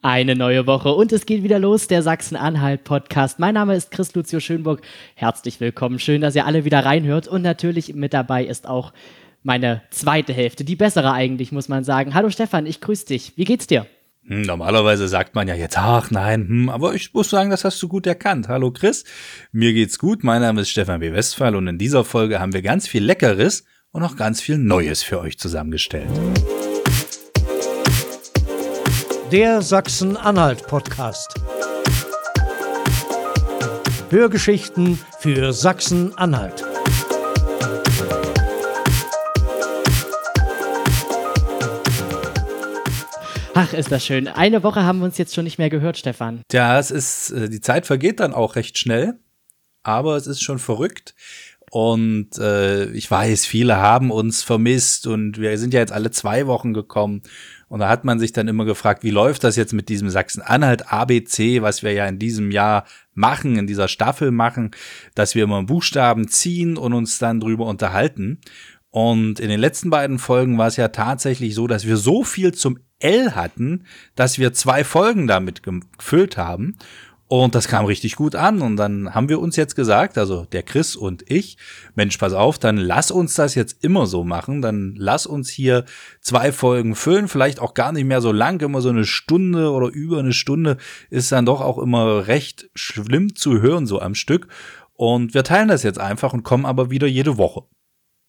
Eine neue Woche und es geht wieder los, der Sachsen-Anhalt-Podcast. Mein Name ist Chris Lucio Schönburg. Herzlich willkommen. Schön, dass ihr alle wieder reinhört. Und natürlich mit dabei ist auch meine zweite Hälfte, die bessere eigentlich, muss man sagen. Hallo Stefan, ich grüße dich. Wie geht's dir? Hm, normalerweise sagt man ja jetzt, ach nein, hm, aber ich muss sagen, das hast du gut erkannt. Hallo Chris, mir geht's gut. Mein Name ist Stefan B. Westphal und in dieser Folge haben wir ganz viel Leckeres und auch ganz viel Neues für euch zusammengestellt der Sachsen-Anhalt-Podcast. Hörgeschichten für Sachsen-Anhalt. Ach, ist das schön. Eine Woche haben wir uns jetzt schon nicht mehr gehört, Stefan. Ja, es ist, äh, die Zeit vergeht dann auch recht schnell, aber es ist schon verrückt. Und äh, ich weiß, viele haben uns vermisst und wir sind ja jetzt alle zwei Wochen gekommen. Und da hat man sich dann immer gefragt, wie läuft das jetzt mit diesem Sachsen-Anhalt ABC, was wir ja in diesem Jahr machen, in dieser Staffel machen, dass wir immer Buchstaben ziehen und uns dann drüber unterhalten. Und in den letzten beiden Folgen war es ja tatsächlich so, dass wir so viel zum L hatten, dass wir zwei Folgen damit gefüllt haben. Und das kam richtig gut an. Und dann haben wir uns jetzt gesagt, also der Chris und ich, Mensch, pass auf, dann lass uns das jetzt immer so machen. Dann lass uns hier zwei Folgen füllen, vielleicht auch gar nicht mehr so lang, immer so eine Stunde oder über eine Stunde ist dann doch auch immer recht schlimm zu hören, so am Stück. Und wir teilen das jetzt einfach und kommen aber wieder jede Woche.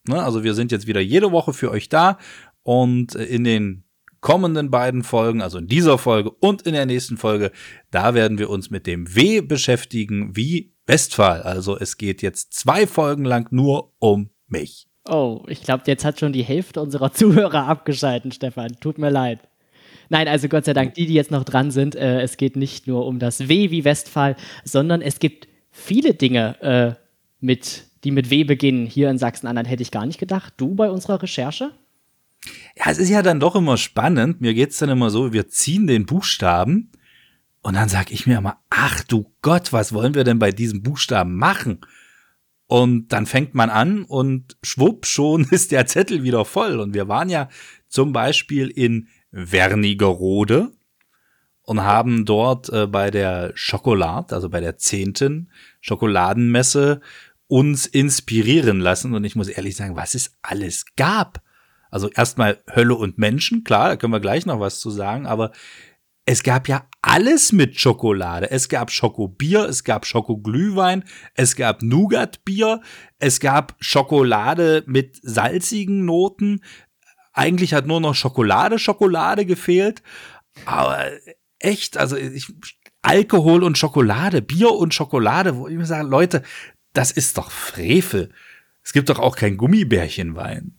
Ne? Also wir sind jetzt wieder jede Woche für euch da und in den kommenden beiden Folgen, also in dieser Folge und in der nächsten Folge, da werden wir uns mit dem W beschäftigen wie Westphal. Also es geht jetzt zwei Folgen lang nur um mich. Oh, ich glaube, jetzt hat schon die Hälfte unserer Zuhörer abgeschalten, Stefan. Tut mir leid. Nein, also Gott sei Dank, die, die jetzt noch dran sind, äh, es geht nicht nur um das W wie Westphal, sondern es gibt viele Dinge, äh, mit, die mit W beginnen. Hier in Sachsen-Anhalt hätte ich gar nicht gedacht. Du bei unserer Recherche? Ja, es ist ja dann doch immer spannend. Mir geht's dann immer so, wir ziehen den Buchstaben und dann sag ich mir immer, ach du Gott, was wollen wir denn bei diesem Buchstaben machen? Und dann fängt man an und schwupp, schon ist der Zettel wieder voll. Und wir waren ja zum Beispiel in Wernigerode und haben dort äh, bei der Schokolade, also bei der zehnten Schokoladenmesse, uns inspirieren lassen. Und ich muss ehrlich sagen, was es alles gab. Also erstmal Hölle und Menschen, klar, da können wir gleich noch was zu sagen, aber es gab ja alles mit Schokolade. Es gab Schokobier, es gab Schokoglühwein, es gab Nougatbier, es gab Schokolade mit salzigen Noten. Eigentlich hat nur noch Schokolade, Schokolade gefehlt. Aber echt, also ich, Alkohol und Schokolade, Bier und Schokolade, wo ich mir sage, Leute, das ist doch Frevel. Es gibt doch auch kein Gummibärchenwein.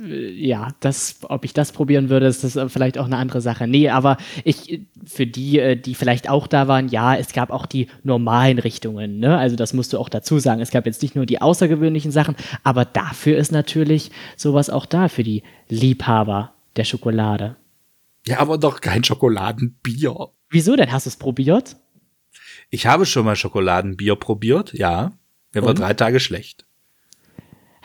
Äh, ja, das, ob ich das probieren würde, ist das vielleicht auch eine andere Sache. Nee, aber ich, für die, äh, die vielleicht auch da waren, ja, es gab auch die normalen Richtungen, ne? Also das musst du auch dazu sagen. Es gab jetzt nicht nur die außergewöhnlichen Sachen, aber dafür ist natürlich sowas auch da für die Liebhaber der Schokolade. Ja, aber doch kein Schokoladenbier. Wieso denn? Hast du es probiert? Ich habe schon mal Schokoladenbier probiert, ja. Der war drei Tage schlecht.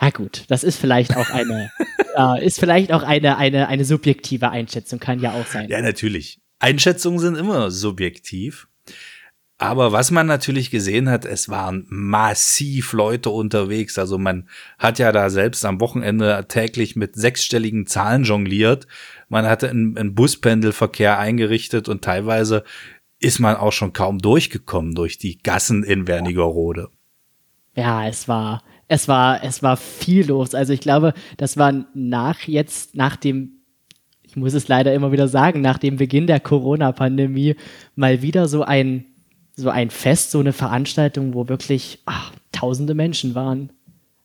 Ja gut, das ist vielleicht auch eine, äh, ist vielleicht auch eine, eine, eine subjektive Einschätzung, kann ja auch sein. Ja, natürlich. Einschätzungen sind immer subjektiv. Aber was man natürlich gesehen hat, es waren massiv Leute unterwegs. Also man hat ja da selbst am Wochenende täglich mit sechsstelligen Zahlen jongliert. Man hatte einen, einen Buspendelverkehr eingerichtet und teilweise ist man auch schon kaum durchgekommen durch die Gassen in Wernigerode. Ja, es war, es war, es war viel los. Also ich glaube, das war nach jetzt, nach dem, ich muss es leider immer wieder sagen, nach dem Beginn der Corona-Pandemie mal wieder so ein, so ein Fest, so eine Veranstaltung, wo wirklich ach, tausende Menschen waren.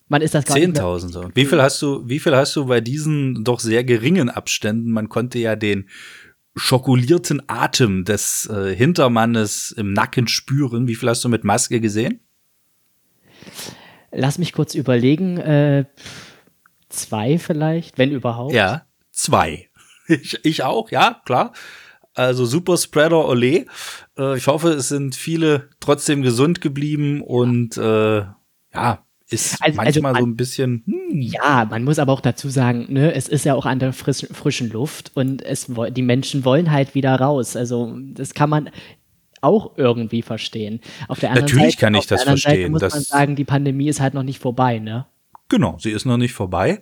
Man ist das gar Zehntausende. Wie viel hast du, wie viel hast du bei diesen doch sehr geringen Abständen? Man konnte ja den schokolierten Atem des äh, Hintermannes im Nacken spüren. Wie viel hast du mit Maske gesehen? Lass mich kurz überlegen. Äh, zwei vielleicht, wenn überhaupt. Ja, zwei. Ich, ich auch, ja, klar. Also Super Spreader Ole. Äh, ich hoffe, es sind viele trotzdem gesund geblieben und äh, ja, ist also, also manchmal also man, so ein bisschen. Hm. Ja, man muss aber auch dazu sagen, ne, es ist ja auch an der frisch, frischen Luft und es, die Menschen wollen halt wieder raus. Also das kann man auch irgendwie verstehen. Auf der anderen Natürlich Seite, kann ich das verstehen. Seite muss man sagen, die Pandemie ist halt noch nicht vorbei, ne? Genau, sie ist noch nicht vorbei,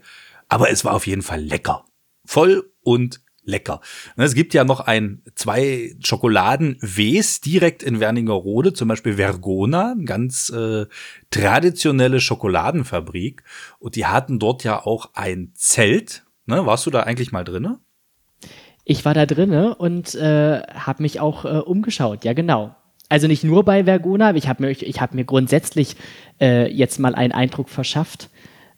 aber es war auf jeden Fall lecker. Voll und lecker. Es gibt ja noch ein, zwei Schokoladen-Ws direkt in Wernigerode, zum Beispiel Vergona, ganz äh, traditionelle Schokoladenfabrik. Und die hatten dort ja auch ein Zelt. Ne? Warst du da eigentlich mal drinne? Ich war da drinne und äh, habe mich auch äh, umgeschaut, ja genau. Also nicht nur bei Vergona, ich habe mir, ich hab mir grundsätzlich äh, jetzt mal einen Eindruck verschafft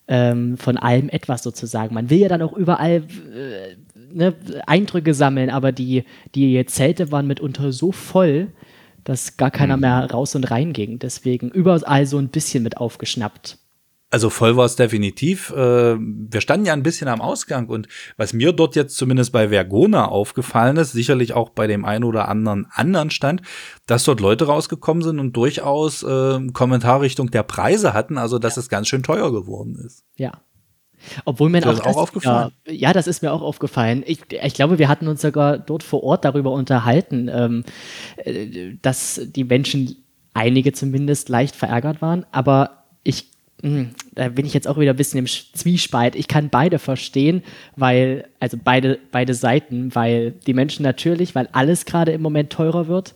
ähm, von allem etwas sozusagen. Man will ja dann auch überall äh, ne, Eindrücke sammeln, aber die, die Zelte waren mitunter so voll, dass gar keiner mhm. mehr raus und rein ging. Deswegen überall so ein bisschen mit aufgeschnappt. Also voll war es definitiv. Äh, wir standen ja ein bisschen am Ausgang und was mir dort jetzt zumindest bei Vergona aufgefallen ist, sicherlich auch bei dem einen oder anderen anderen Stand, dass dort Leute rausgekommen sind und durchaus äh, Kommentarrichtung der Preise hatten, also dass es ganz schön teuer geworden ist. Ja, obwohl mir auch, auch aufgefallen. Ja, ja, das ist mir auch aufgefallen. Ich, ich glaube, wir hatten uns sogar dort vor Ort darüber unterhalten, ähm, äh, dass die Menschen, einige zumindest, leicht verärgert waren. Aber ich, da bin ich jetzt auch wieder ein bisschen im Zwiespalt. Ich kann beide verstehen, weil, also beide, beide Seiten, weil die Menschen natürlich, weil alles gerade im Moment teurer wird.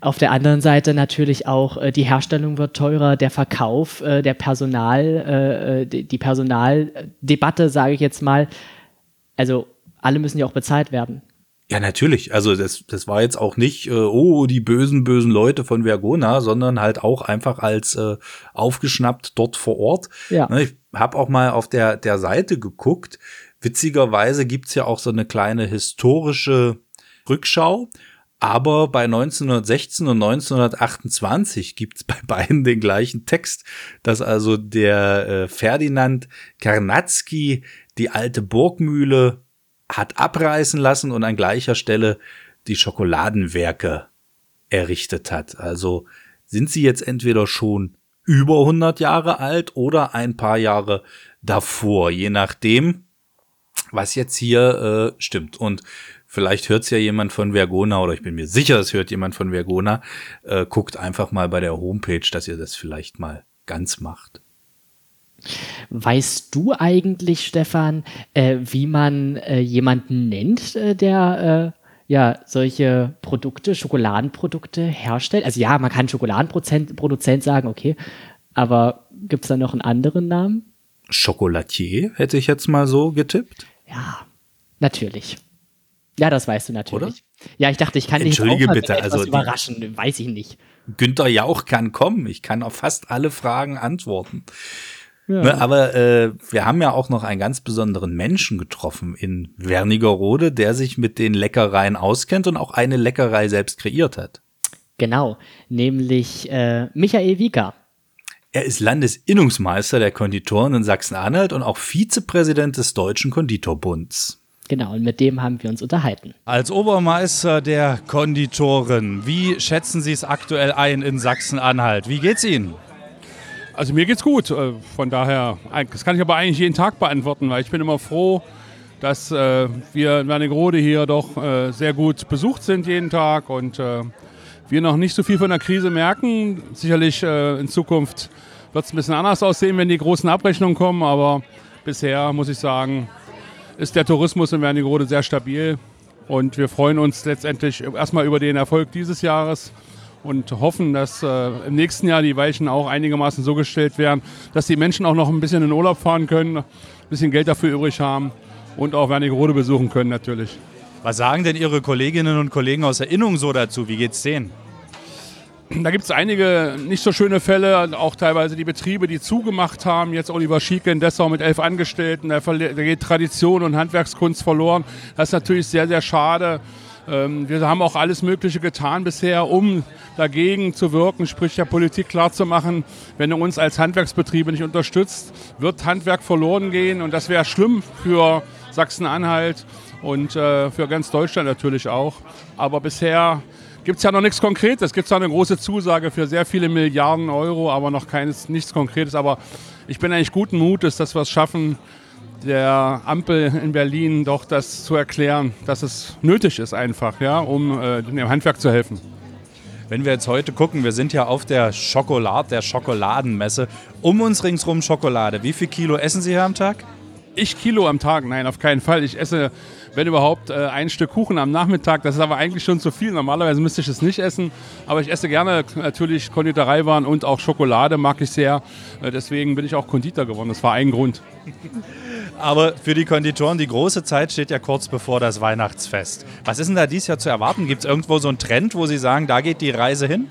Auf der anderen Seite natürlich auch äh, die Herstellung wird teurer, der Verkauf, äh, der Personal, äh, äh die, die Personaldebatte, sage ich jetzt mal. Also alle müssen ja auch bezahlt werden. Ja, natürlich. Also das, das war jetzt auch nicht, äh, oh, die bösen, bösen Leute von Vergona, sondern halt auch einfach als äh, aufgeschnappt dort vor Ort. Ja. Ne, ich habe auch mal auf der, der Seite geguckt. Witzigerweise gibt's ja auch so eine kleine historische Rückschau. Aber bei 1916 und 1928 gibt's bei beiden den gleichen Text, dass also der äh, Ferdinand Karnatzky die alte Burgmühle hat abreißen lassen und an gleicher Stelle die Schokoladenwerke errichtet hat. Also sind sie jetzt entweder schon über 100 Jahre alt oder ein paar Jahre davor, je nachdem, was jetzt hier äh, stimmt. Und Vielleicht hört es ja jemand von Vergona oder ich bin mir sicher, es hört jemand von Vergona. Äh, guckt einfach mal bei der Homepage, dass ihr das vielleicht mal ganz macht. Weißt du eigentlich, Stefan, äh, wie man äh, jemanden nennt, äh, der äh, ja solche Produkte, Schokoladenprodukte herstellt? Also ja, man kann Schokoladenproduzent sagen, okay, aber gibt es da noch einen anderen Namen? Chocolatier hätte ich jetzt mal so getippt. Ja, natürlich. Ja, das weißt du natürlich. Oder? Ja, ich dachte, ich kann dich auch mal bitte, also überraschen, weiß ich nicht. Günther Jauch kann kommen. Ich kann auf fast alle Fragen antworten. Ja. Ne, aber äh, wir haben ja auch noch einen ganz besonderen Menschen getroffen in Wernigerode, der sich mit den Leckereien auskennt und auch eine Leckerei selbst kreiert hat. Genau, nämlich äh, Michael Wieker. Er ist Landesinnungsmeister der Konditoren in Sachsen-Anhalt und auch Vizepräsident des Deutschen Konditorbunds. Genau, und mit dem haben wir uns unterhalten. Als Obermeister der Konditoren, wie schätzen Sie es aktuell ein in Sachsen-Anhalt? Wie geht's Ihnen? Also mir geht's gut. Äh, von daher, das kann ich aber eigentlich jeden Tag beantworten, weil ich bin immer froh, dass äh, wir in Wernigerode hier doch äh, sehr gut besucht sind jeden Tag und wir noch nicht so viel von der Krise merken. Sicherlich in Zukunft wird es ein bisschen anders aussehen, wenn die großen Abrechnungen kommen, aber bisher muss ich sagen, ist der Tourismus in Wernigerode sehr stabil. Und wir freuen uns letztendlich erstmal über den Erfolg dieses Jahres und hoffen, dass äh, im nächsten Jahr die Weichen auch einigermaßen so gestellt werden, dass die Menschen auch noch ein bisschen in Urlaub fahren können, ein bisschen Geld dafür übrig haben und auch Wernigerode besuchen können natürlich. Was sagen denn Ihre Kolleginnen und Kollegen aus Erinnerung so dazu? Wie geht's denen? Da gibt es einige nicht so schöne Fälle, auch teilweise die Betriebe, die zugemacht haben. Jetzt Oliver Schieke in Dessau mit elf Angestellten, da geht Tradition und Handwerkskunst verloren. Das ist natürlich sehr, sehr schade. Ähm, wir haben auch alles Mögliche getan bisher, um dagegen zu wirken, sprich der Politik klarzumachen, wenn er uns als Handwerksbetriebe nicht unterstützt, wird Handwerk verloren gehen und das wäre schlimm für Sachsen-Anhalt. und äh, für ganz Deutschland natürlich auch. Aber bisher gibt es ja noch nichts Konkretes. Es gibt zwar eine große Zusage für sehr viele Milliarden Euro, aber noch keines, nichts Konkretes. Aber ich bin eigentlich guten Mutes, dass wir es schaffen, der Ampel in Berlin doch das zu erklären, dass es nötig ist einfach, ja, um äh, dem Handwerk zu helfen. Wenn wir jetzt heute gucken, wir sind ja auf der Schokolade, der Schokoladenmesse. Um uns ringsrum Schokolade. Wie viel Kilo essen Sie hier am Tag? Ich Kilo am Tag? Nein, auf keinen Fall. Ich esse, wenn überhaupt, äh, ein Stück Kuchen am Nachmittag. Das ist aber eigentlich schon zu viel. Normalerweise müsste ich es nicht essen. Aber ich esse gerne natürlich Konditoreiwaren und auch Schokolade mag ich sehr. Äh, deswegen bin ich auch Konditor geworden. Das war ein Grund. Aber für die Konditoren, die große Zeit steht ja kurz bevor das Weihnachtsfest. Was ist denn da dieses Jahr zu erwarten? Gibt es irgendwo so einen Trend, wo Sie sagen, da geht die Reise hin?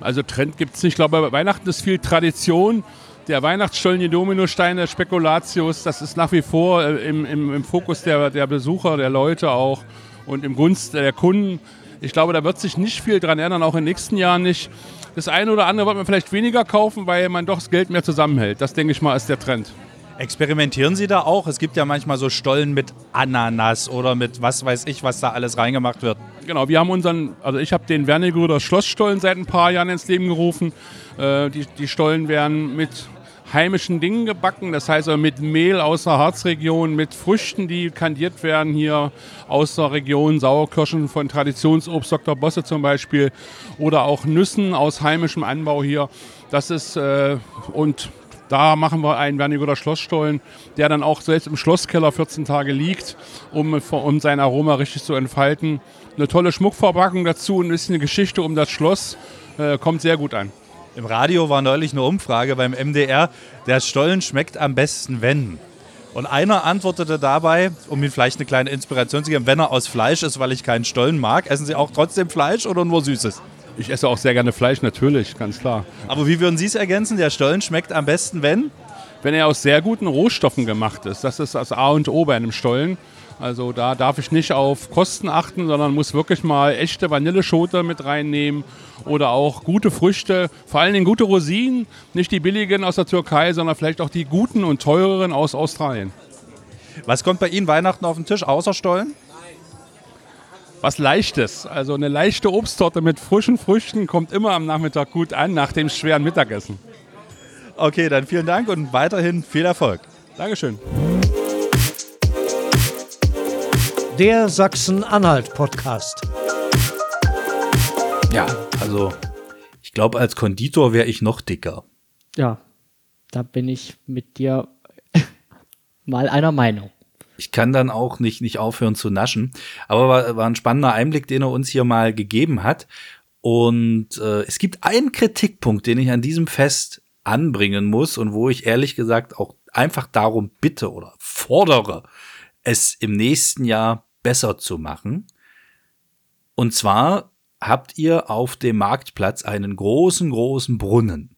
Also Trend gibt es nicht. Ich glaube, Weihnachten ist viel Tradition. Der Weihnachtsstollen, die Dominosteine, Spekulatius, das ist nach wie vor äh, im, im, im Fokus der, der Besucher, der Leute auch und im Gunst der Kunden. Ich glaube, da wird sich nicht viel dran ändern, auch in den nächsten Jahren nicht. Das eine oder andere wird man vielleicht weniger kaufen, weil man doch das Geld mehr zusammenhält. Das, denke ich mal, ist der Trend. Experimentieren Sie da auch? Es gibt ja manchmal so Stollen mit Ananas oder mit was weiß ich, was da alles reingemacht wird. Genau, wir haben unseren, also ich habe den Wernigeröder Schlossstollen seit ein paar Jahren ins Leben gerufen. Äh, die, die Stollen werden mit heimischen Dingen gebacken, das heißt mit Mehl aus der Harzregion, mit Früchten, die kandiert werden hier aus der Region, Sauerkirschen von Traditionsobst Dr. Bosse zum Beispiel oder auch Nüssen aus heimischem Anbau hier. Das ist äh, und da machen wir einen Wernigeröder Schlossstollen, der dann auch selbst im Schlosskeller 14 Tage liegt, um, um sein Aroma richtig zu entfalten. Eine tolle Schmuckverpackung dazu, ein bisschen Geschichte um das Schloss, äh, kommt sehr gut an. Im Radio war neulich eine Umfrage beim MDR, der Stollen schmeckt am besten, wenn. Und einer antwortete dabei, um ihm vielleicht eine kleine Inspiration zu geben, wenn er aus Fleisch ist, weil ich keinen Stollen mag, essen Sie auch trotzdem Fleisch oder nur Süßes? Ich esse auch sehr gerne Fleisch, natürlich, ganz klar. Aber wie würden Sie es ergänzen? Der Stollen schmeckt am besten, wenn? Wenn er aus sehr guten Rohstoffen gemacht ist. Das ist das A und O bei einem Stollen. Also da darf ich nicht auf Kosten achten, sondern muss wirklich mal echte Vanilleschote mit reinnehmen oder auch gute Früchte, vor allen Dingen gute Rosinen, nicht die billigen aus der Türkei, sondern vielleicht auch die guten und teureren aus Australien. Was kommt bei Ihnen Weihnachten auf den Tisch außer Stollen? was Leichtes. Also eine leichte Obsttorte mit frischen Früchten kommt immer am Nachmittag gut an, nach dem schweren Mittagessen. Okay, dann vielen Dank und weiterhin viel Erfolg. Dankeschön. Der Sachsen-Anhalt-Podcast. Ja, also ich glaube, als Konditor wäre ich noch dicker. Ja, da bin ich mit dir mal einer Meinung ich kann dann auch nicht, nicht aufhören zu naschen. Aber war, war ein spannender Einblick, den er uns hier mal gegeben hat. Und äh, es gibt einen Kritikpunkt, den ich an diesem Fest anbringen muss und wo ich ehrlich gesagt auch einfach darum bitte oder fordere, es im nächsten Jahr besser zu machen. Und zwar habt ihr auf dem Marktplatz einen großen, großen Brunnen.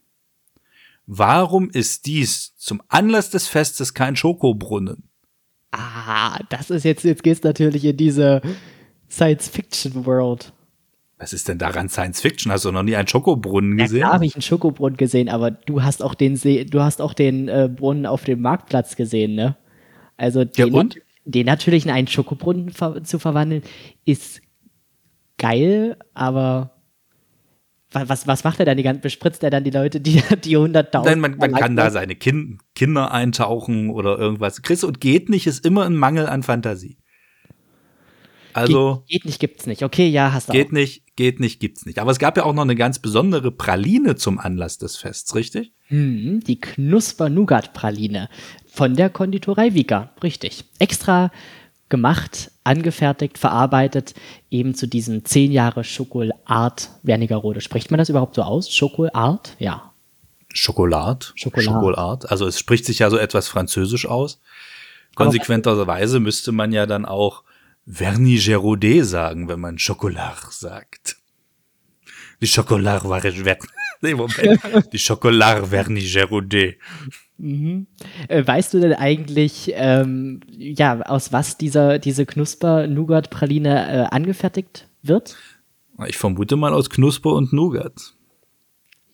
Warum ist dies zum Anlass des Festes kein Schokobrunnen? Ah, das ist jetzt, jetzt geht's natürlich in diese Science-Fiction-World. Was ist denn daran Science Fiction? Hast du noch nie einen Schokobrunnen gesehen? Ja, habe ich einen Schokobrunnen gesehen, aber du hast auch den See, du hast auch den äh, Brunnen auf dem Marktplatz gesehen, ne? Also den, ja, den natürlich in einen Schokobrunnen ver zu verwandeln, ist geil, aber was, was macht er dann? Die ganze, bespritzt er dann die Leute, die, die 100.000? Nein, man, man kann da seine kind, Kinder eintauchen oder irgendwas. Chris und geht nicht ist immer ein Mangel an Fantasie. Also. Geht, geht nicht, gibt's nicht. Okay, ja, hast du Geht auch. nicht, geht nicht, gibt's nicht. Aber es gab ja auch noch eine ganz besondere Praline zum Anlass des Fests, richtig? Hm, die Knusper-Nougat-Praline von der Konditorei Vika, richtig. Extra gemacht, angefertigt, verarbeitet, eben zu diesem 10 Jahre Schokolart Wernigerode. Spricht man das überhaupt so aus? Schokolart? Ja. Schokolad? Schokolad. Schokolad. Also es spricht sich ja so etwas französisch aus. Konsequenterweise müsste man ja dann auch Vernis Gerodet sagen, wenn man Schokolard sagt. Die Schokolard war nee, Moment. Die Schokolard Vernis Gerodet. Mhm. Äh, weißt du denn eigentlich, ähm, ja, aus was dieser, diese Knusper-Nougat-Praline äh, angefertigt wird? Ich vermute mal aus Knusper und Nougat.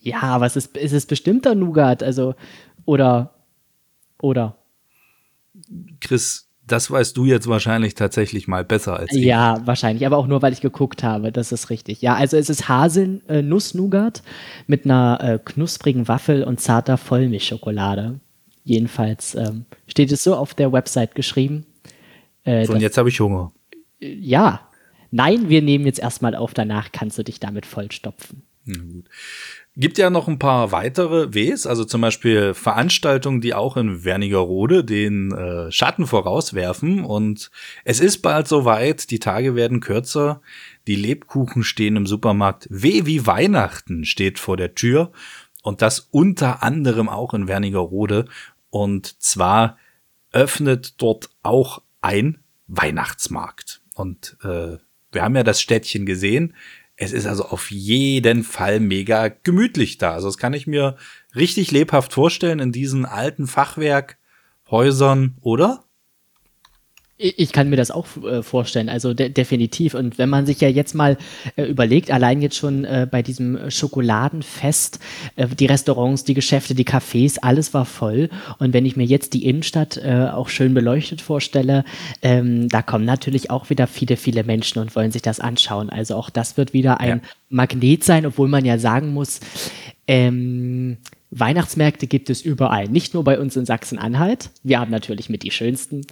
Ja, aber es ist, ist es bestimmter Nougat, also, oder, oder. Chris, das weißt du jetzt wahrscheinlich tatsächlich mal besser als ich. Ja, wahrscheinlich, aber auch nur, weil ich geguckt habe, das ist richtig. Ja, also es ist Haselnuss-Nougat mit einer äh, knusprigen Waffel und zarter Vollmilchschokolade. Jedenfalls ähm, steht es so auf der Website geschrieben. Äh, so, und jetzt habe ich Hunger. Äh, ja. Nein, wir nehmen jetzt erstmal auf, danach kannst du dich damit vollstopfen. Na gut. Gibt ja noch ein paar weitere Ws, also zum Beispiel Veranstaltungen, die auch in Wernigerode den äh, Schatten vorauswerfen. Und es ist bald soweit, die Tage werden kürzer, die Lebkuchen stehen im Supermarkt. W wie Weihnachten steht vor der Tür. Und das unter anderem auch in Wernigerode. Und zwar öffnet dort auch ein Weihnachtsmarkt. Und äh, wir haben ja das Städtchen gesehen. Es ist also auf jeden Fall mega gemütlich da. Also das kann ich mir richtig lebhaft vorstellen in diesen alten Fachwerkhäusern, oder? Ich kann mir das auch äh, vorstellen, also de definitiv. Und wenn man sich ja jetzt mal äh, überlegt, allein jetzt schon äh, bei diesem Schokoladenfest, äh, die Restaurants, die Geschäfte, die Cafés, alles war voll. Und wenn ich mir jetzt die Innenstadt äh, auch schön beleuchtet vorstelle, ähm, da kommen natürlich auch wieder viele, viele Menschen und wollen sich das anschauen. Also auch das wird wieder ein ja. Magnet sein, obwohl man ja sagen muss, ähm, Weihnachtsmärkte gibt es überall, nicht nur bei uns in Sachsen-Anhalt. Wir haben natürlich mit die schönsten.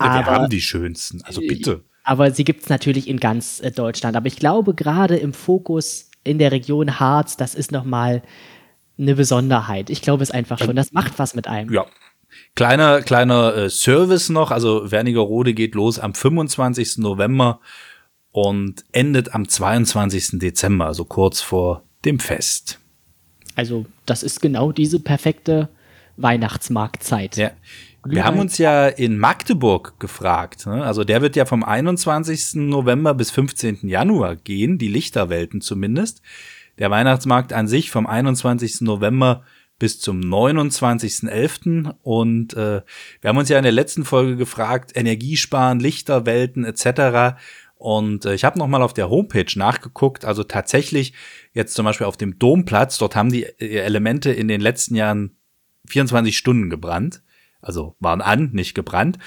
Ja, wir haben die schönsten, also bitte. Aber sie gibt es natürlich in ganz äh, Deutschland. Aber ich glaube, gerade im Fokus in der Region Harz, das ist nochmal eine Besonderheit. Ich glaube es einfach schon. Das macht was mit einem. Ja. Kleiner, kleiner äh, Service noch. Also Wernigerode geht los am 25. November und endet am 22. Dezember, also kurz vor dem Fest. Also, das ist genau diese perfekte Weihnachtsmarktzeit. Ja. Wir haben uns ja in Magdeburg gefragt. Ne? Also der wird ja vom 21. November bis 15. Januar gehen, die Lichterwelten zumindest. Der Weihnachtsmarkt an sich vom 21. November bis zum 29.11. Und äh, wir haben uns ja in der letzten Folge gefragt, Energiesparen, Lichterwelten etc. Und äh, ich habe nochmal auf der Homepage nachgeguckt. Also tatsächlich jetzt zum Beispiel auf dem Domplatz, dort haben die äh, Elemente in den letzten Jahren 24 Stunden gebrannt. Also waren an, nicht gebrannt.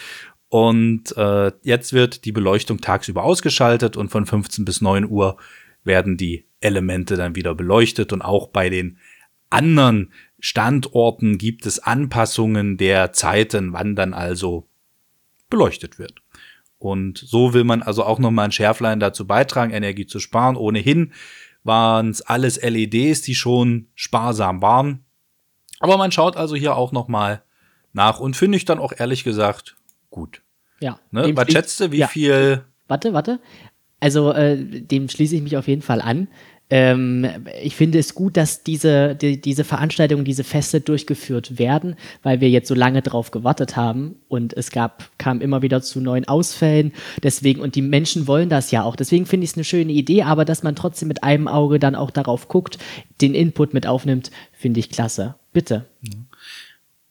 Und äh, jetzt wird die Beleuchtung tagsüber ausgeschaltet und von 15 bis 9 Uhr werden die Elemente dann wieder beleuchtet. Und auch bei den anderen Standorten gibt es Anpassungen der Zeiten, wann dann also beleuchtet wird. Und so will man also auch nochmal ein Schärflein dazu beitragen, Energie zu sparen. Ohnehin waren es alles LEDs, die schon sparsam waren. Aber man schaut also hier auch noch mal nach und finde ich dann auch ehrlich gesagt gut. Ja. Ne? Was schätzt du, wie ja. viel? Warte, warte. Also äh, dem schließe ich mich auf jeden Fall an. Ähm, ich finde es gut, dass diese, die, diese Veranstaltungen, diese Feste durchgeführt werden, weil wir jetzt so lange drauf gewartet haben und es gab, kam immer wieder zu neuen Ausfällen. Deswegen, und die Menschen wollen das ja auch. Deswegen finde ich es eine schöne Idee, aber dass man trotzdem mit einem Auge dann auch darauf guckt, den Input mit aufnimmt, finde ich klasse. Bitte.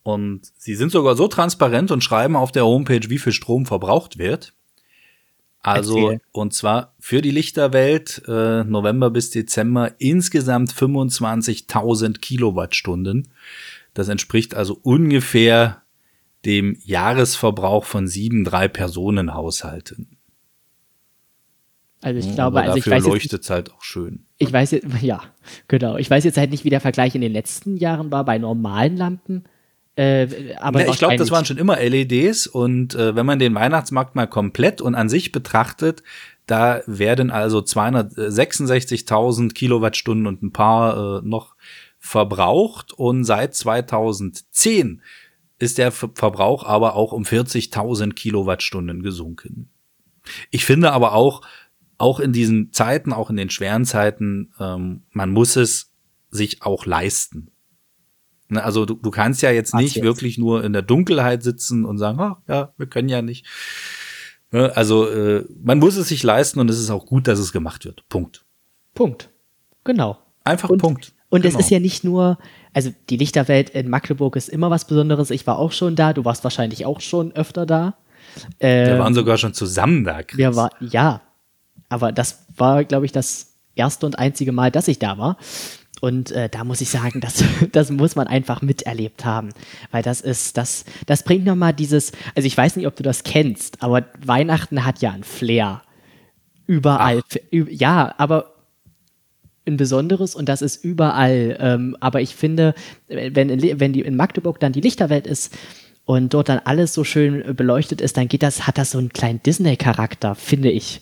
Und sie sind sogar so transparent und schreiben auf der Homepage, wie viel Strom verbraucht wird. Also, Erzähl. und zwar für die Lichterwelt äh, November bis Dezember insgesamt 25.000 Kilowattstunden. Das entspricht also ungefähr dem Jahresverbrauch von sieben, drei Personenhaushalten. Also ich glaube, Aber also ich weiß leuchtet es halt auch schön. Ich weiß jetzt, ja, genau. Ich weiß jetzt halt nicht, wie der Vergleich in den letzten Jahren war bei normalen Lampen. Äh, aber nee, ich glaube, das waren schon immer LEDs und äh, wenn man den Weihnachtsmarkt mal komplett und an sich betrachtet, da werden also 266.000 Kilowattstunden und ein paar äh, noch verbraucht und seit 2010 ist der Verbrauch aber auch um 40.000 Kilowattstunden gesunken. Ich finde aber auch, auch in diesen Zeiten, auch in den schweren Zeiten, ähm, man muss es sich auch leisten. Ne, also du, du kannst ja jetzt nicht jetzt? wirklich nur in der Dunkelheit sitzen und sagen, oh, ja, wir können ja nicht. Ne, also äh, man muss es sich leisten und es ist auch gut, dass es gemacht wird. Punkt. Punkt. Genau. Einfach und, Punkt. Und genau. es ist ja nicht nur, also die Lichterwelt in Magdeburg ist immer was Besonderes. Ich war auch schon da, du warst wahrscheinlich auch schon öfter da. Ähm, wir waren sogar schon zusammen da. Chris. Wir war, ja, aber das war, glaube ich, das erste und einzige Mal, dass ich da war. Und äh, da muss ich sagen, das, das muss man einfach miterlebt haben. Weil das ist, das, das bringt nochmal dieses, also ich weiß nicht, ob du das kennst, aber Weihnachten hat ja ein Flair. Überall. Ja, aber ein besonderes und das ist überall. Ähm, aber ich finde, wenn, wenn die in Magdeburg dann die Lichterwelt ist und dort dann alles so schön beleuchtet ist, dann geht das, hat das so einen kleinen Disney-Charakter, finde ich.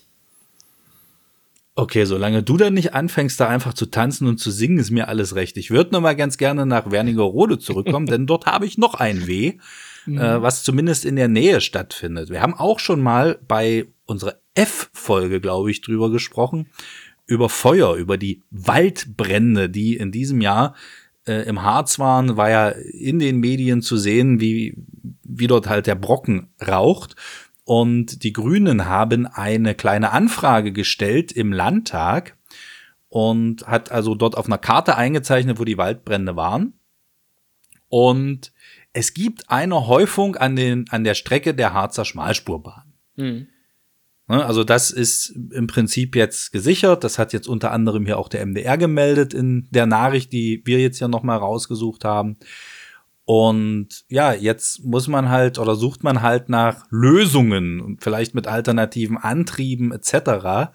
Okay, solange du dann nicht anfängst, da einfach zu tanzen und zu singen, ist mir alles recht. Ich würde noch mal ganz gerne nach Wernigerode zurückkommen, denn dort habe ich noch ein Weh, mhm. äh, was zumindest in der Nähe stattfindet. Wir haben auch schon mal bei unserer F-Folge, glaube ich, drüber gesprochen, über Feuer, über die Waldbrände, die in diesem Jahr äh, im Harz waren, war ja in den Medien zu sehen, wie, wie dort halt der Brocken raucht. Und die Grünen haben eine kleine Anfrage gestellt im Landtag und hat also dort auf einer Karte eingezeichnet, wo die Waldbrände waren. Und es gibt eine Häufung an, den, an der Strecke der Harzer Schmalspurbahn. Mhm. Also das ist im Prinzip jetzt gesichert. Das hat jetzt unter anderem hier auch der MDR gemeldet in der Nachricht, die wir jetzt ja nochmal rausgesucht haben. Und ja, jetzt muss man halt oder sucht man halt nach Lösungen, vielleicht mit alternativen Antrieben etc.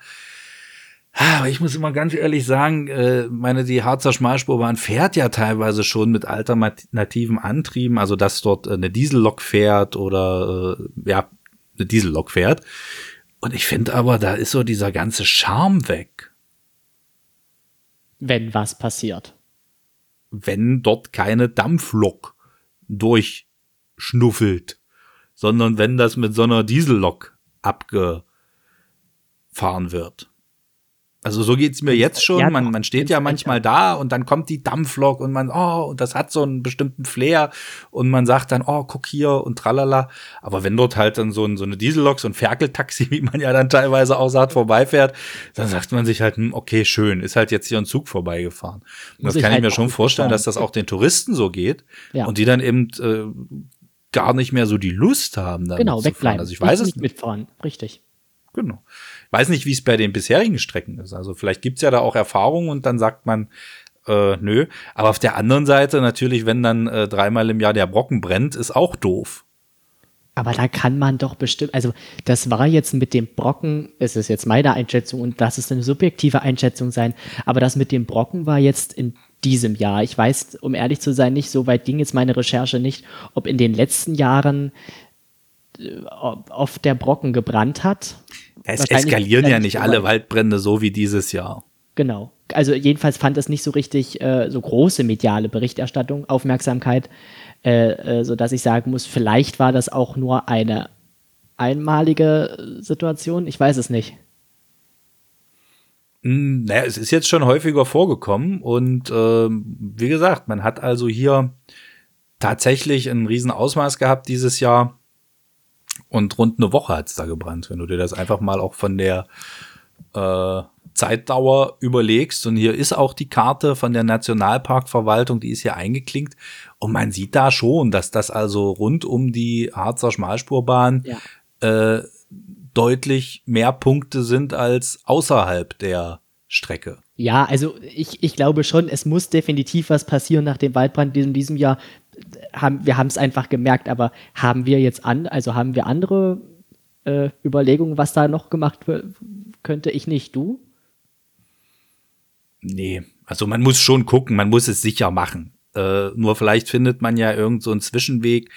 Aber ich muss immer ganz ehrlich sagen, äh, meine, die Harzer Schmalspurbahn fährt ja teilweise schon mit alternativen Antrieben, also dass dort eine Diesellok fährt oder äh, ja, eine Diesellok fährt. Und ich finde aber, da ist so dieser ganze Charme weg. Wenn was passiert. Wenn dort keine Dampflok durchschnuffelt, sondern wenn das mit so einer Diesellok abgefahren wird. Also so geht's mir jetzt schon. Ja, man, man steht ja manchmal da und dann kommt die Dampflok und man, oh, und das hat so einen bestimmten Flair und man sagt dann, oh, guck hier und tralala. Aber wenn dort halt dann so, ein, so eine Diesellok, so ein Ferkeltaxi, wie man ja dann teilweise auch sagt, vorbeifährt, dann sagt man sich halt, hm, okay, schön, ist halt jetzt hier ein Zug vorbeigefahren. Und das kann halt ich mir schon vorstellen, dass das auch den Touristen so geht ja. und die dann eben äh, gar nicht mehr so die Lust haben, damit genau, wegbleiben. Also ich weiß nicht es nicht. mitfahren, richtig. Genau. Weiß nicht, wie es bei den bisherigen Strecken ist. Also vielleicht gibt's ja da auch Erfahrungen und dann sagt man, äh, nö. Aber auf der anderen Seite natürlich, wenn dann äh, dreimal im Jahr der Brocken brennt, ist auch doof. Aber da kann man doch bestimmt, also das war jetzt mit dem Brocken, es ist jetzt meine Einschätzung und das ist eine subjektive Einschätzung sein, aber das mit dem Brocken war jetzt in diesem Jahr. Ich weiß, um ehrlich zu sein, nicht, so weit ging jetzt meine Recherche nicht, ob in den letzten Jahren oft der Brocken gebrannt hat. Es eskalieren ja nicht alle Waldbrände so wie dieses Jahr. Genau. Also jedenfalls fand es nicht so richtig äh, so große mediale Berichterstattung, Aufmerksamkeit, äh, äh, sodass ich sagen muss, vielleicht war das auch nur eine einmalige Situation. Ich weiß es nicht. Hm, naja, es ist jetzt schon häufiger vorgekommen und äh, wie gesagt, man hat also hier tatsächlich ein Riesenausmaß gehabt dieses Jahr. Und rund eine Woche hat's da gebrannt, wenn du dir das einfach mal auch von der äh, Zeitdauer überlegst. Und hier ist auch die Karte von der Nationalparkverwaltung, die ist hier eingeklinkt. Und man sieht da schon, dass das also rund um die Harzer Schmalspurbahn ja. äh, deutlich mehr Punkte sind als außerhalb der Strecke. Ja, also ich, ich glaube schon, es muss definitiv was passieren nach dem Waldbrand in diesem Jahr haben, wir haben es einfach gemerkt, aber haben wir jetzt an, also haben wir andere äh, Überlegungen, was da noch gemacht könnte? Ich nicht, du? Nee, also man muss schon gucken, man muss es sicher machen. Äh, nur vielleicht findet man ja irgend so einen Zwischenweg,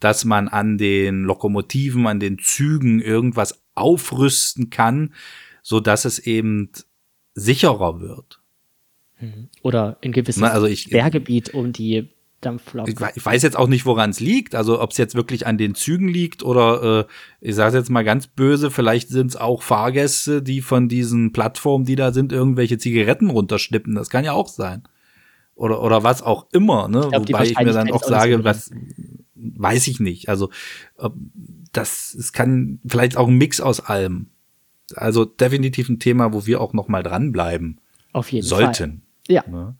dass man an den Lokomotiven, an den Zügen irgendwas aufrüsten kann, so dass es eben sicherer wird. Mhm. Oder in gewisses Na, also ich, Berggebiet um die Dampflok. Ich, ich weiß jetzt auch nicht, woran es liegt. Also ob es jetzt wirklich an den Zügen liegt oder äh, ich sage jetzt mal ganz böse, vielleicht sind es auch Fahrgäste, die von diesen Plattformen, die da sind, irgendwelche Zigaretten runterschnippen. Das kann ja auch sein. Oder, oder was auch immer, ne? Ich glaub, Wobei ich mir dann auch sage, was weiß ich nicht. Also das es kann vielleicht auch ein Mix aus allem. Also definitiv ein Thema, wo wir auch noch mal dranbleiben. Auf jeden sollten. Fall. Ja. Ne?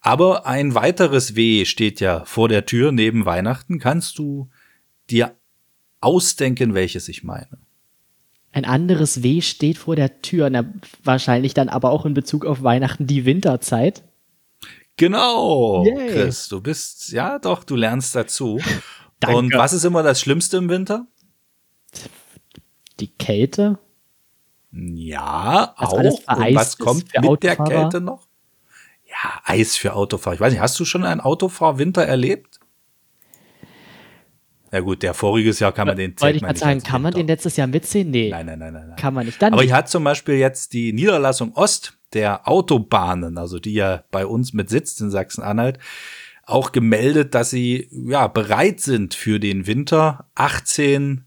Aber ein weiteres W steht ja vor der Tür neben Weihnachten. Kannst du dir ausdenken, welches ich meine? Ein anderes W steht vor der Tür, na, wahrscheinlich dann aber auch in Bezug auf Weihnachten die Winterzeit. Genau, Yay. Chris, du bist, ja doch, du lernst dazu. Danke. Und was ist immer das Schlimmste im Winter? Die Kälte? Ja, alles auch. Und was kommt mit der? Kälte noch? Ja, Eis für Autofahrer. Ich weiß nicht, hast du schon einen Autofahrwinter erlebt? Ja gut, der voriges Jahr kann man den Wollte ich nicht sagen, kann man den letztes Jahr mitsehen? Nee, Nein, nein, nein, nein, nein. kann man nicht. Dann Aber nicht. hier hat zum Beispiel jetzt die Niederlassung Ost der Autobahnen, also die ja bei uns mit sitzt in Sachsen-Anhalt, auch gemeldet, dass sie ja bereit sind für den Winter. 18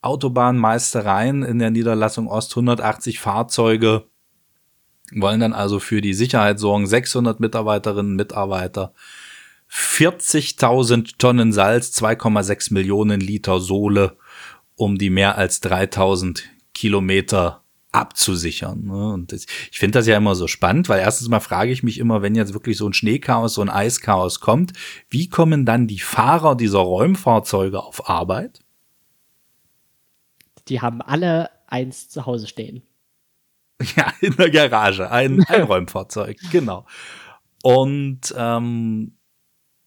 Autobahnmeistereien in der Niederlassung Ost, 180 Fahrzeuge wollen dann also für die Sicherheit sorgen, 600 Mitarbeiterinnen und Mitarbeiter, 40.000 Tonnen Salz, 2,6 Millionen Liter Sohle, um die mehr als 3000 Kilometer abzusichern. ne? Und ich finde das ja immer so spannend, weil erstens mal frage ich mich immer, wenn jetzt wirklich so ein Schneechaos, so ein Eischaos kommt, wie kommen dann die Fahrer dieser Räumfahrzeuge auf Arbeit? Die haben alle eins zu Hause stehen. Ja, in der Garage, ein, ein Räumfahrzeug, genau. Und ähm,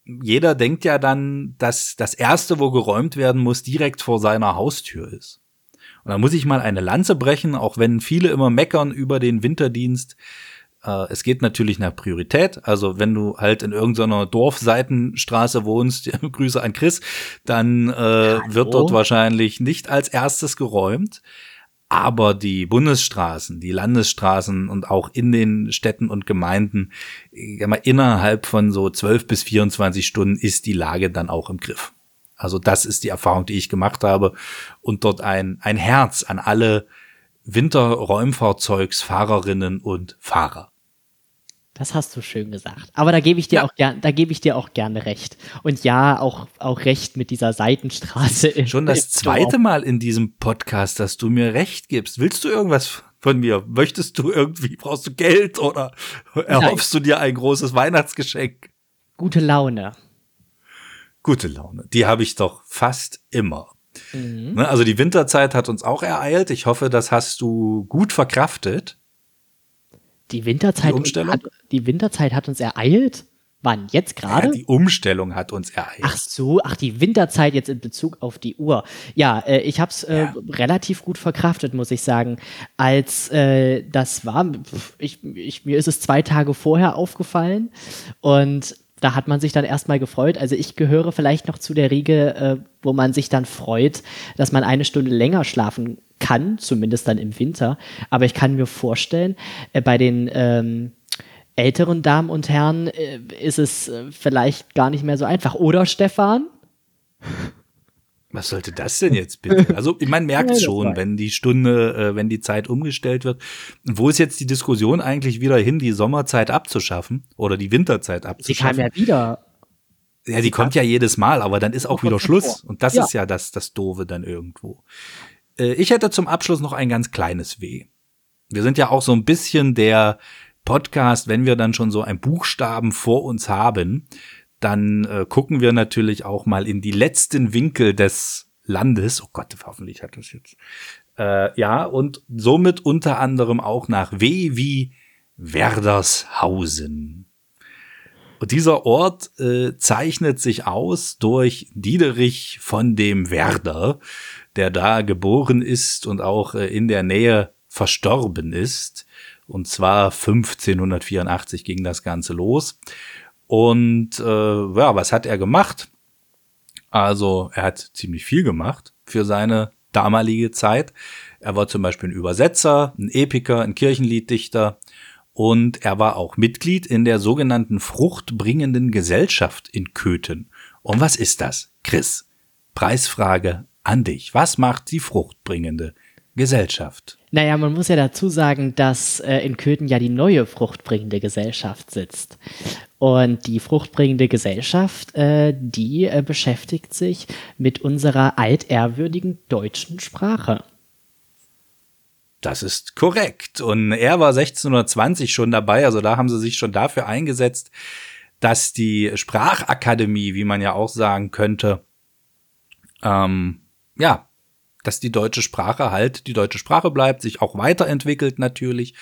jeder denkt ja dann, dass das erste, wo geräumt werden muss, direkt vor seiner Haustür ist. Und da muss ich mal eine Lanze brechen, auch wenn viele immer meckern über den Winterdienst. Äh, es geht natürlich nach Priorität. Also wenn du halt in irgendeiner Dorfseitenstraße wohnst, Grüße an Chris, dann äh, wird dort wahrscheinlich nicht als erstes geräumt. Aber die Bundesstraßen, die Landesstraßen und auch in den Städten und Gemeinden, innerhalb von so 12 bis 24 Stunden ist die Lage dann auch im Griff. Also das ist die Erfahrung, die ich gemacht habe und dort ein, ein Herz an alle Winterräumfahrzeugsfahrerinnen und Fahrer. Das hast du schön gesagt. Aber da gebe ich dir Ja. auch gern, da gebe ich dir auch gerne recht. Und ja, auch, auch recht mit dieser Seitenstraße. Schon das zweite. Mal in diesem Podcast, dass du mir recht gibst. Willst du irgendwas von mir? Möchtest du irgendwie, brauchst du Geld oder erhoffst du dir ein großes Weihnachtsgeschenk? Gute Laune. Gute Laune. Die habe ich doch fast immer. Ne, also die Winterzeit hat uns auch ereilt. Ich hoffe, das hast du gut verkraftet. Die Winterzeit, Die Umstellung? Hat, die Winterzeit hat uns ereilt. Wann? Jetzt gerade? Ja, die Umstellung hat uns ereilt. Ach so, ach die Winterzeit jetzt in Bezug auf die Uhr. Ja, äh, ich habe es äh, Ja. relativ gut verkraftet, muss ich sagen. Als äh, das war, ich, ich, mir ist es zwei Tage vorher aufgefallen und da hat man sich dann erstmal gefreut. Also ich gehöre vielleicht noch zu der Riege, äh, wo man sich dann freut, dass man eine Stunde länger schlafen kann, zumindest dann im Winter. Aber ich kann mir vorstellen, äh, bei den ähm, älteren Damen und Herren äh, ist es äh, vielleicht gar nicht mehr so einfach. Oder Stefan? Was sollte das denn jetzt bitte? Also man merkt schon, wenn die Stunde, äh, wenn die Zeit umgestellt wird. Wo ist jetzt die Diskussion eigentlich wieder hin, die Sommerzeit abzuschaffen oder die Winterzeit Sie kam abzuschaffen? ja wieder. Ja, die kommt ja jedes Mal, aber dann ist auch wieder Schluss. Und das Ja. ist ja das, das Doofe dann irgendwo. Äh, Ich hätte zum Abschluss noch ein ganz kleines Weh. Wir sind ja auch so ein bisschen der Podcast, wenn wir dann schon so ein Buchstaben vor uns haben, dann äh, gucken wir natürlich auch mal in die letzten Winkel des Landes. Oh Gott, hoffentlich hat das jetzt. Äh, ja, und somit unter anderem auch nach W wie Werdershausen. Und dieser Ort äh, zeichnet sich aus durch Diederich von dem Werder, der da geboren ist und auch äh, in der Nähe verstorben ist. Und zwar 1584 ging das Ganze los. Und äh, ja, was hat er gemacht? Also er hat ziemlich viel gemacht für seine damalige Zeit. Er war zum Beispiel ein Übersetzer, ein Epiker, ein Kirchenlieddichter und er war auch Mitglied in der sogenannten Fruchtbringenden Gesellschaft in Köthen. Und was ist das, Chris? Preisfrage an dich. Was macht die fruchtbringende Gesellschaft? Naja, man muss ja dazu sagen, dass äh, in Köthen ja die neue fruchtbringende Gesellschaft sitzt. Und die fruchtbringende Gesellschaft, äh, die äh, beschäftigt sich mit unserer altehrwürdigen deutschen Sprache. Das ist korrekt. Und er war 1620 schon dabei, also da haben sie sich schon dafür eingesetzt, dass die Sprachakademie, wie man ja auch sagen könnte, ähm, ja, dass die deutsche Sprache halt die deutsche Sprache bleibt, sich auch weiterentwickelt natürlich.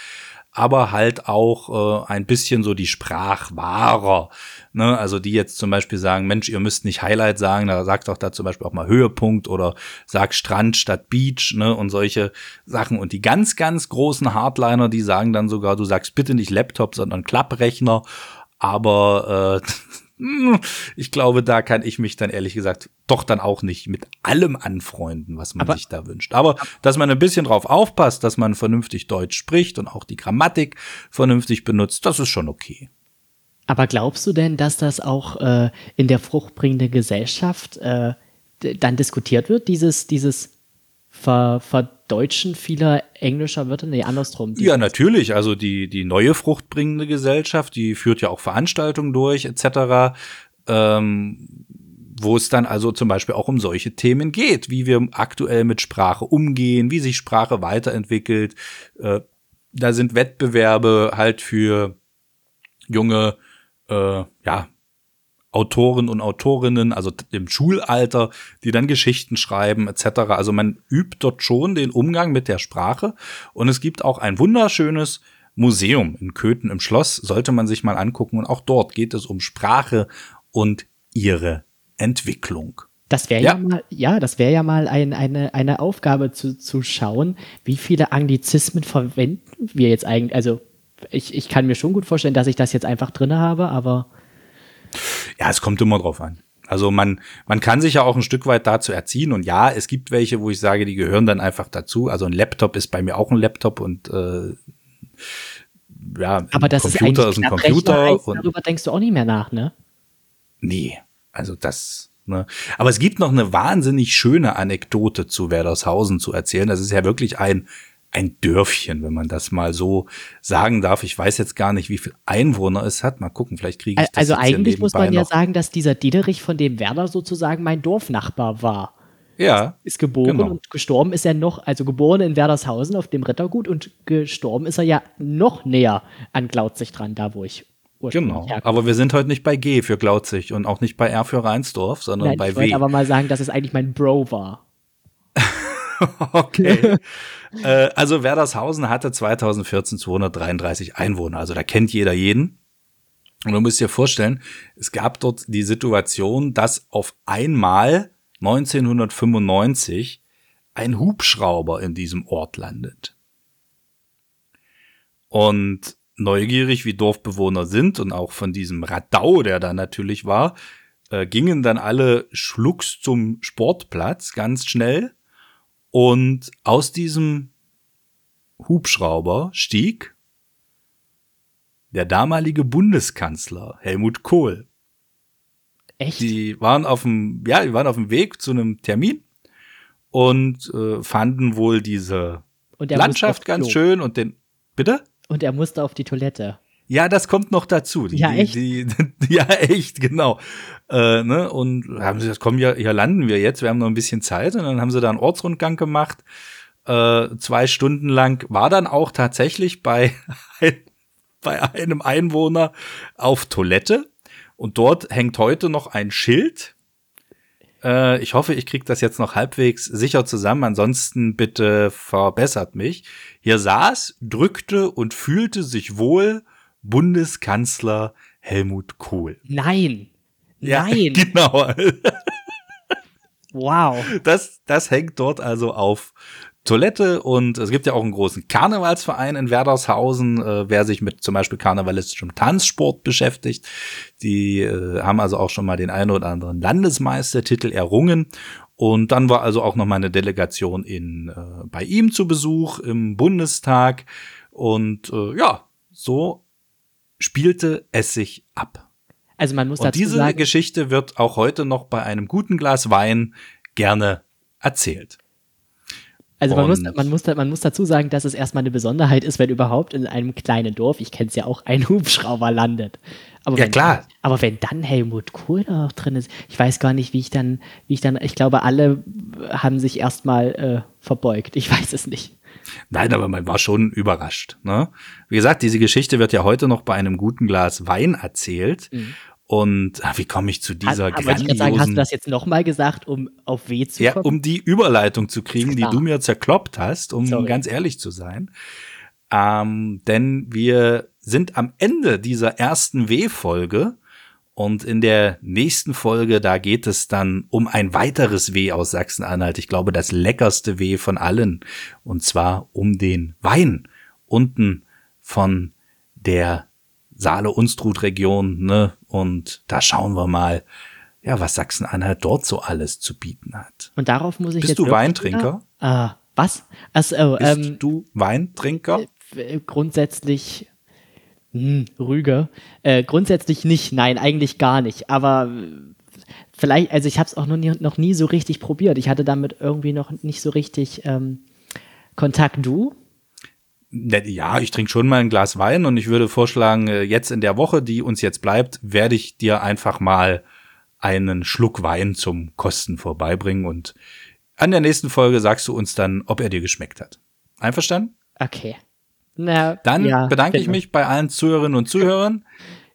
Aber halt auch äh, ein bisschen so die Sprachwahrer. Ne? Also die jetzt zum Beispiel sagen, Mensch, ihr müsst nicht Highlight sagen, da sagt doch da zum Beispiel auch mal Höhepunkt oder sagt Strand statt Beach ne? und solche Sachen. Und die ganz, ganz großen Hardliner, die sagen dann sogar, du sagst bitte nicht Laptop, sondern Klapprechner. Aber äh, ich glaube, da kann ich mich dann ehrlich gesagt doch dann auch nicht mit allem anfreunden, was man Aber- sich da wünscht. Aber dass man ein bisschen drauf aufpasst, dass man vernünftig Deutsch spricht und auch die Grammatik vernünftig benutzt, das ist schon okay. Aber glaubst du denn, dass das auch äh, in der fruchtbringenden Gesellschaft äh, dann diskutiert wird, dieses, dieses Ver Verdeutschen vieler englischer Wörter? Nee, andersrum. Ja, natürlich. Also die, die neue fruchtbringende Gesellschaft, die führt ja auch Veranstaltungen durch, etc., ähm, wo es dann also zum Beispiel auch um solche Themen geht, wie wir aktuell mit Sprache umgehen, wie sich Sprache weiterentwickelt. Äh, da sind Wettbewerbe halt für junge, äh, ja, Autoren und Autorinnen, also im Schulalter, die dann Geschichten schreiben etc. Also man übt dort schon den Umgang mit der Sprache und es gibt auch ein wunderschönes Museum in Köthen im Schloss, sollte man sich mal angucken und auch dort geht es um Sprache und ihre Entwicklung. Das wäre ja. Ja. mal, ja, das wäre ja mal ein, eine, eine Aufgabe zu, zu schauen, wie viele Anglizismen verwenden wir jetzt eigentlich. Also ich, ich kann mir schon gut vorstellen, dass ich das jetzt einfach drinne habe, aber Ja, es kommt immer drauf an. Also man, man kann sich ja auch ein Stück weit dazu erziehen und ja, es gibt welche, wo ich sage, die gehören dann einfach dazu. Also ein Laptop ist bei mir auch ein Laptop und äh, ja, ein aber das Computer ist ist, ein Computer und darüber denkst du auch nicht mehr nach, ne? nee, also das. Ne. Aber es gibt noch eine wahnsinnig schöne Anekdote zu Werdershausen zu erzählen. Das ist ja wirklich ein ein Dörfchen, wenn man das mal so sagen darf. Ich weiß jetzt gar nicht, wie viel Einwohner es hat. Mal gucken, vielleicht kriege ich das Also eigentlich muss man ja noch. sagen, dass dieser Diederich, von dem Werder sozusagen mein Dorfnachbar war. Ja, Ist geboren Genau. und gestorben ist er noch, also geboren in Werdershausen auf dem Rittergut und gestorben ist er ja noch näher an Glautzig dran, da wo ich Genau, herkomme. aber wir sind heute nicht bei G für Glautzig und auch nicht bei R für Rheinsdorf, sondern Nein, bei ich wollte W. aber mal sagen, dass es eigentlich mein Bro war. Okay. äh, also Werdershausen hatte 2014 233 Einwohner, also da kennt jeder jeden. Und du musst dir vorstellen, es gab dort die Situation, dass auf einmal 1995 ein Hubschrauber in diesem Ort landet. Und neugierig wie Dorfbewohner sind und auch von diesem Radau, der da natürlich war, äh, gingen dann alle schlucks zum Sportplatz ganz schnell. Und aus diesem Hubschrauber stieg der damalige Bundeskanzler Helmut Kohl. Echt? Die waren auf dem, ja, die waren auf dem Weg zu einem Termin und äh, fanden wohl diese Landschaft ganz schön und den, bitte? Und er musste auf die Toilette. Ja, das kommt noch dazu. Die, Ja, echt? Die, die, ja, echt, genau. Äh, ne? Und haben sie gesagt, komm, hier, hier landen wir jetzt, wir haben noch ein bisschen Zeit. Und dann haben sie da einen Ortsrundgang gemacht. Äh, zwei Stunden lang war dann auch tatsächlich bei, bei einem Einwohner auf Toilette. Und dort hängt heute noch ein Schild. Äh, ich hoffe, ich kriege das jetzt noch halbwegs sicher zusammen. Ansonsten bitte verbessert mich. Hier saß, drückte und fühlte sich wohl Bundeskanzler Helmut Kohl. Nein. Ja, Nein. genau. Wow. Das, das hängt dort also auf Toilette und es gibt ja auch einen großen Karnevalsverein in Werdershausen, äh, wer sich mit zum Beispiel karnevalistischem Tanzsport beschäftigt. Die äh, haben also auch schon mal den einen oder anderen Landesmeistertitel errungen. Und dann war also auch noch mal eine Delegation in, äh, bei ihm zu Besuch im Bundestag. Und äh, ja, so spielte es sich ab. Also man muss Und dazu diese sagen, Geschichte wird auch heute noch bei einem guten Glas Wein gerne erzählt. also man muss, man, muss, man muss dazu sagen, dass es erstmal eine Besonderheit ist, wenn überhaupt in einem kleinen Dorf, ich kenne es ja auch, ein Hubschrauber landet. Aber Ja, wenn, klar. Aber wenn dann Helmut Kohl da auch drin ist, ich weiß gar nicht, wie ich dann, wie ich dann, ich glaube, alle haben sich erstmal äh, verbeugt. Ich weiß es nicht. Nein, aber man war schon überrascht. Ne? Wie gesagt, diese Geschichte wird ja heute noch bei einem guten Glas Wein erzählt. Und ah, wie komme ich zu dieser aber ich kann sagen, hast du grandiosen, das jetzt nochmal gesagt, um auf W zu ja, kommen? um die Überleitung zu kriegen, die du mir zerkloppt hast, um Sorry. ganz ehrlich zu sein. Ähm, denn wir sind am Ende dieser ersten W-Folge und in der nächsten Folge, da geht es dann um ein weiteres W aus Sachsen-Anhalt. Ich glaube, das leckerste W von allen. Und zwar um den Wein unten von der Saale-Unstrut-Region. Ne? Und da schauen wir mal, ja, was Sachsen-Anhalt dort so alles zu bieten hat. Und darauf muss ich Bist jetzt du wirklich Weintrinker? Ah, was? Also, Bist ähm, du Weintrinker? äh, grundsätzlich hm, Rüge. Äh, grundsätzlich nicht, nein, eigentlich gar nicht. Aber äh, vielleicht, also ich habe es auch noch nie, noch nie so richtig probiert. Ich hatte damit irgendwie noch nicht so richtig ähm, Kontakt. Du? Ne, Ja, ich trinke schon mal ein Glas Wein und ich würde vorschlagen, äh, jetzt in der Woche, die uns jetzt bleibt, werde ich dir einfach mal einen Schluck Wein zum Kosten vorbeibringen und an der nächsten Folge sagst du uns dann, ob er dir geschmeckt hat. Einverstanden? Okay. Na, Dann ja, bedanke ich mich bei allen Zuhörerinnen und Zuhörern.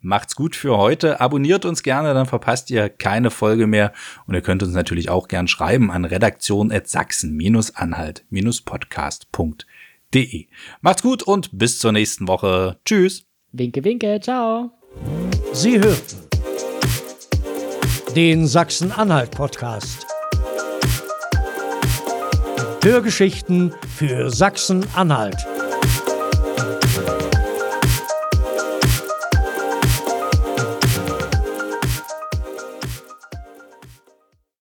Macht's gut für heute. Abonniert uns gerne, dann verpasst ihr keine Folge mehr. Und ihr könnt uns natürlich auch gern schreiben an redaktion.sachsen-anhalt-podcast.de. Macht's gut und bis zur nächsten Woche. Tschüss. Winke, winke, ciao. Sie hörten den Sachsen-Anhalt-Podcast. Hörgeschichten für Sachsen-Anhalt.